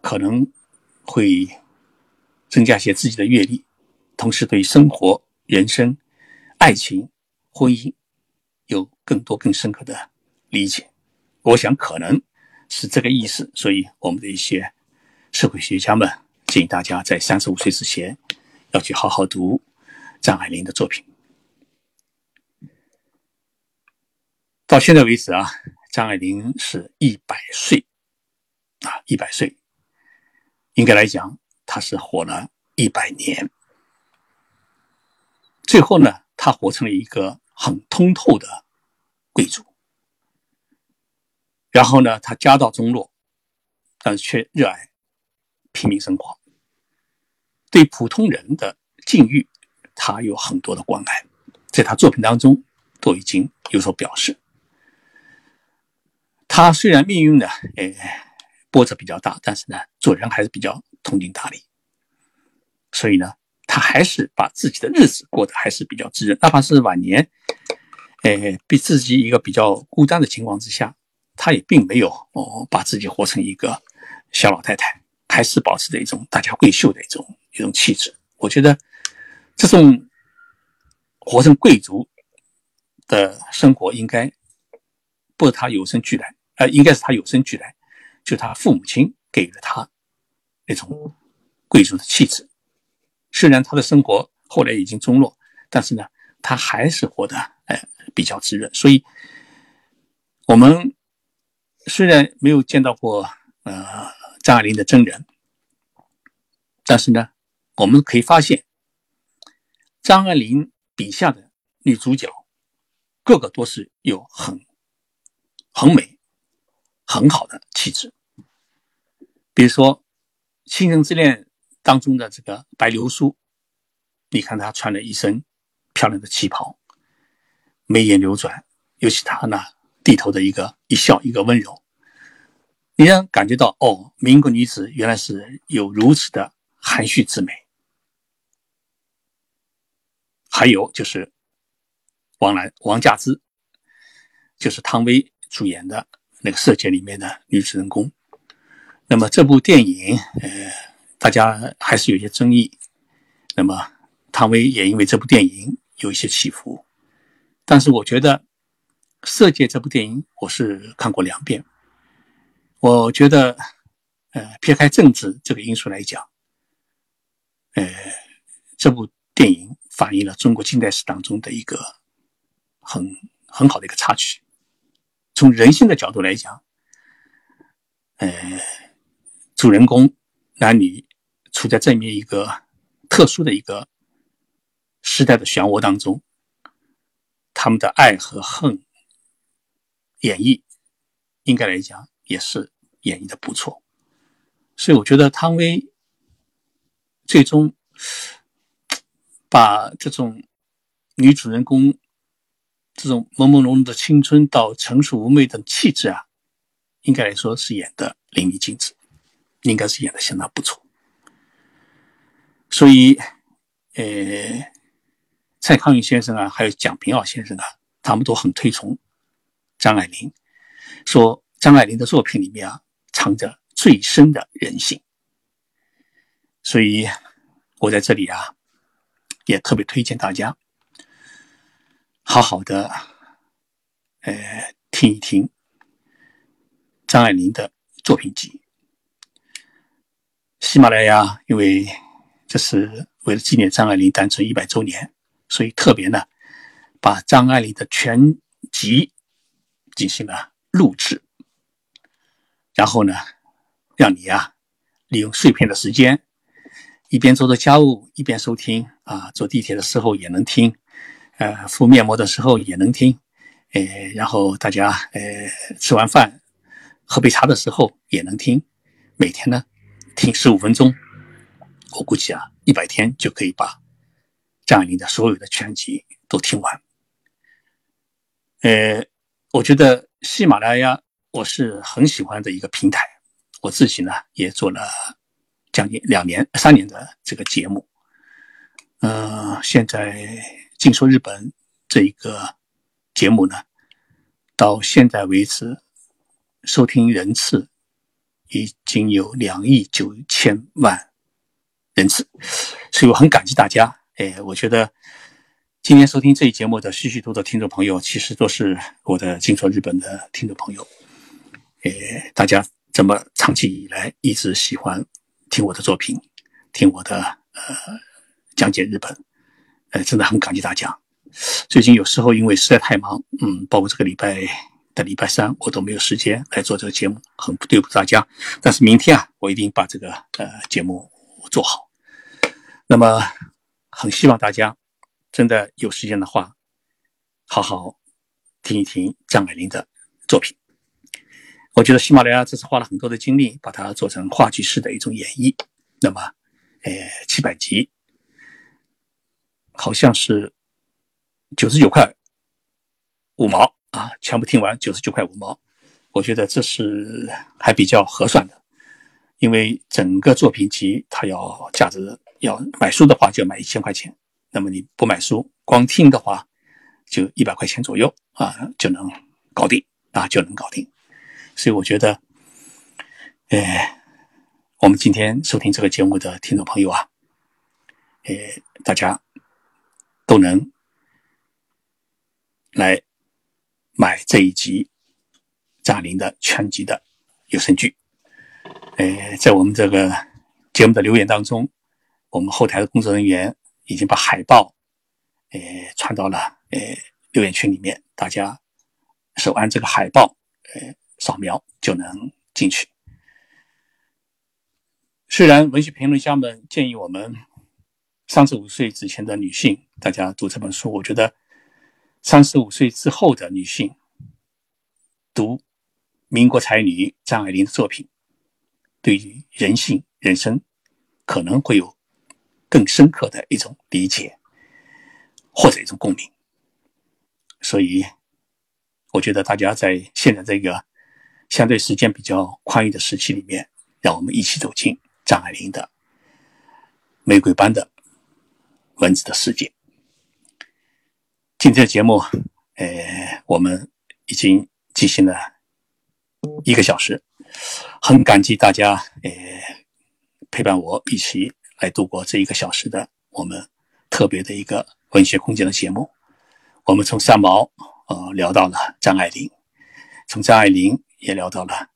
A: 可能会增加一些自己的阅历，同时对生活、人生、爱情、婚姻有更多更深刻的理解。我想可能是这个意思，所以我们的一些社会学家们建议大家在三十五岁之前。要去好好读张爱玲的作品。到现在为止啊，张爱玲是一百岁啊，一百岁，应该来讲，她是活了一百年。最后呢，他活成了一个很通透的贵族。然后呢，他家道中落，但是却热爱平民生活，对普通人的境遇，他有很多的关爱，在他作品当中都已经有所表示。他虽然命运呢，哎，波折比较大，但是呢，做人还是比较通情达理。所以呢，他还是把自己的日子过得还是比较滋润，哪怕是晚年，呃，比自己一个比较孤单的情况之下，他也并没有哦，把自己活成一个小老太太，还是保持着一种大家闺秀的一种一种气质。我觉得这种活成贵族的生活，应该不是他有生俱来。呃，应该是他有生俱来，就他父母亲给了他那种贵族的气质。虽然他的生活后来已经中落，但是呢，他还是活得呃比较滋润。所以，我们虽然没有见到过呃张爱玲的真人，但是呢，我们可以发现，张爱玲笔下的女主角，个个都是有很很美。很好的气质，比如说《倾城之恋》当中的这个白流苏，你看她穿了一身漂亮的旗袍，眉眼流转，尤其她呢低头的一个一笑，一个温柔，你让感觉到哦，民国女子原来是有如此的含蓄之美。还有就是王兰王佳芝，就是汤唯主演的。那个《色戒》里面的女主人公，那么这部电影，呃，大家还是有些争议。那么汤唯也因为这部电影有一些起伏，但是我觉得《色戒》这部电影我是看过两遍。我觉得，呃，撇开政治这个因素来讲，呃，这部电影反映了中国近代史当中的一个很很好的一个插曲。从人性的角度来讲，呃，主人公男女处在这么一个特殊的一个时代的漩涡当中，他们的爱和恨演绎，应该来讲也是演绎的不错。所以我觉得汤唯最终把这种女主人公。这种朦朦胧胧的青春到成熟妩媚的气质啊，应该来说是演的淋漓尽致，应该是演的相当不错。所以，呃，蔡康永先生啊，还有蒋平凹先生啊，他们都很推崇张爱玲，说张爱玲的作品里面啊，藏着最深的人性。所以，我在这里啊，也特别推荐大家。好好的，呃，听一听张爱玲的作品集。喜马拉雅因为这是为了纪念张爱玲诞辰一百周年，所以特别呢，把张爱玲的全集进行了录制，然后呢，让你啊，利用碎片的时间，一边做着家务一边收听啊，坐地铁的时候也能听。呃，敷面膜的时候也能听，呃，然后大家呃吃完饭喝杯茶的时候也能听，每天呢听十五分钟，我估计啊一百天就可以把张爱玲的所有的全集都听完。呃，我觉得喜马拉雅我是很喜欢的一个平台，我自己呢也做了将近两年、三年的这个节目，嗯，现在。《静说日本》这一个节目呢，到现在为止，收听人次已经有两亿九千万人次，所以我很感激大家。哎，我觉得今天收听这一节目的许许多多听众朋友，其实都是我的《静说日本》的听众朋友。哎，大家这么长期以来一直喜欢听我的作品，听我的呃。讲解日本，呃，真的很感激大家。最近有时候因为实在太忙，嗯，包括这个礼拜的礼拜三，我都没有时间来做这个节目，很对不住大家。但是明天啊，我一定把这个呃节目做好。那么，很希望大家真的有时间的话，好好听一听张爱玲的作品。我觉得喜马拉雅这次花了很多的精力，把它做成话剧式的一种演绎。那么，呃，七百集，好像是九十九块五毛啊，全部听完九十九块五毛。我觉得这是还比较合算的，因为整个作品集它要价值要买书的话就买一千块钱，那么你不买书光听的话就一百块钱左右啊就能搞定啊就能搞定。所以我觉得，呃，我们今天收听这个节目的听众朋友啊，呃，大家都能来买这一集张爱玲的全集的有声剧。呃，在我们这个节目的留言当中，我们后台的工作人员已经把海报，呃，传到了呃留言群里面，大家手按这个海报，呃。扫描就能进去。虽然文学评论家们建议我们三十五岁之前的女性，大家读这本书，我觉得三十五岁之后的女性读民国才女张爱玲的作品，对于人性、人生可能会有更深刻的一种理解或者一种共鸣。所以，我觉得大家在现在这个。相对时间比较宽裕的时期里面，让我们一起走进张爱玲的玫瑰般的文字的世界。今天的节目，呃，我们已经进行了一个小时，很感激大家，呃，陪伴我一起来度过这一个小时的我们特别的一个文学空间的节目。我们从三毛，呃，聊到了张爱玲，从张爱玲。也聊到了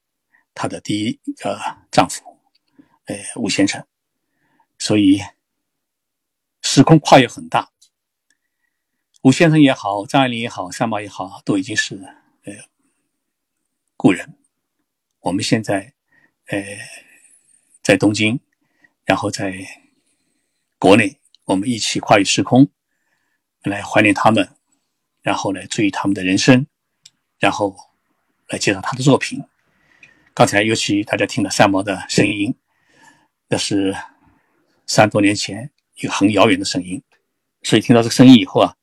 A: 她的第一个丈夫，呃，吴先生，所以时空跨越很大。吴先生也好，张爱玲也好，三毛也好，都已经是呃故人。我们现在呃在东京，然后在国内，我们一起跨越时空来怀念他们，然后来追忆他们的人生，然后。来介绍他的作品。刚才尤其大家听了三毛的声音，那是三多年前一个很遥远的声音，所以听到这个声音以后啊，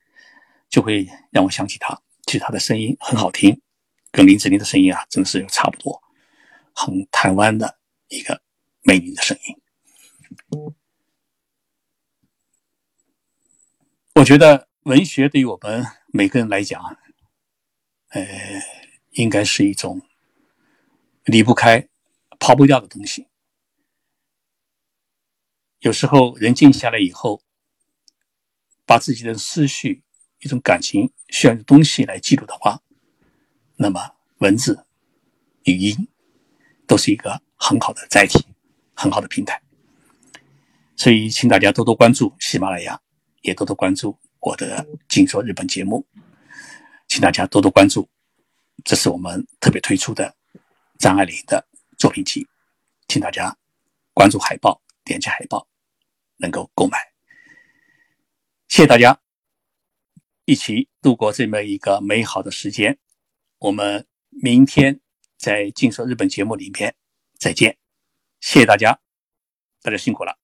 A: 就会让我想起他。其实他的声音很好听，跟林志玲的声音啊，真的是差不多，很台湾的一个美女的声音。我觉得文学对于我们每个人来讲，呃。应该是一种离不开、抛不掉的东西。有时候人静下来以后，把自己的思绪、一种感情需要的东西来记录的话，那么文字、语音都是一个很好的载体、很好的平台。所以，请大家多多关注喜马拉雅，也多多关注我的《静说日本》节目，请大家多多关注。这是我们特别推出的张爱玲的作品集，请大家关注海报，点击海报，能够购买。谢谢大家，一起度过这么一个美好的时间。我们明天在《静说日本》节目里面再见。谢谢大家，大家辛苦了。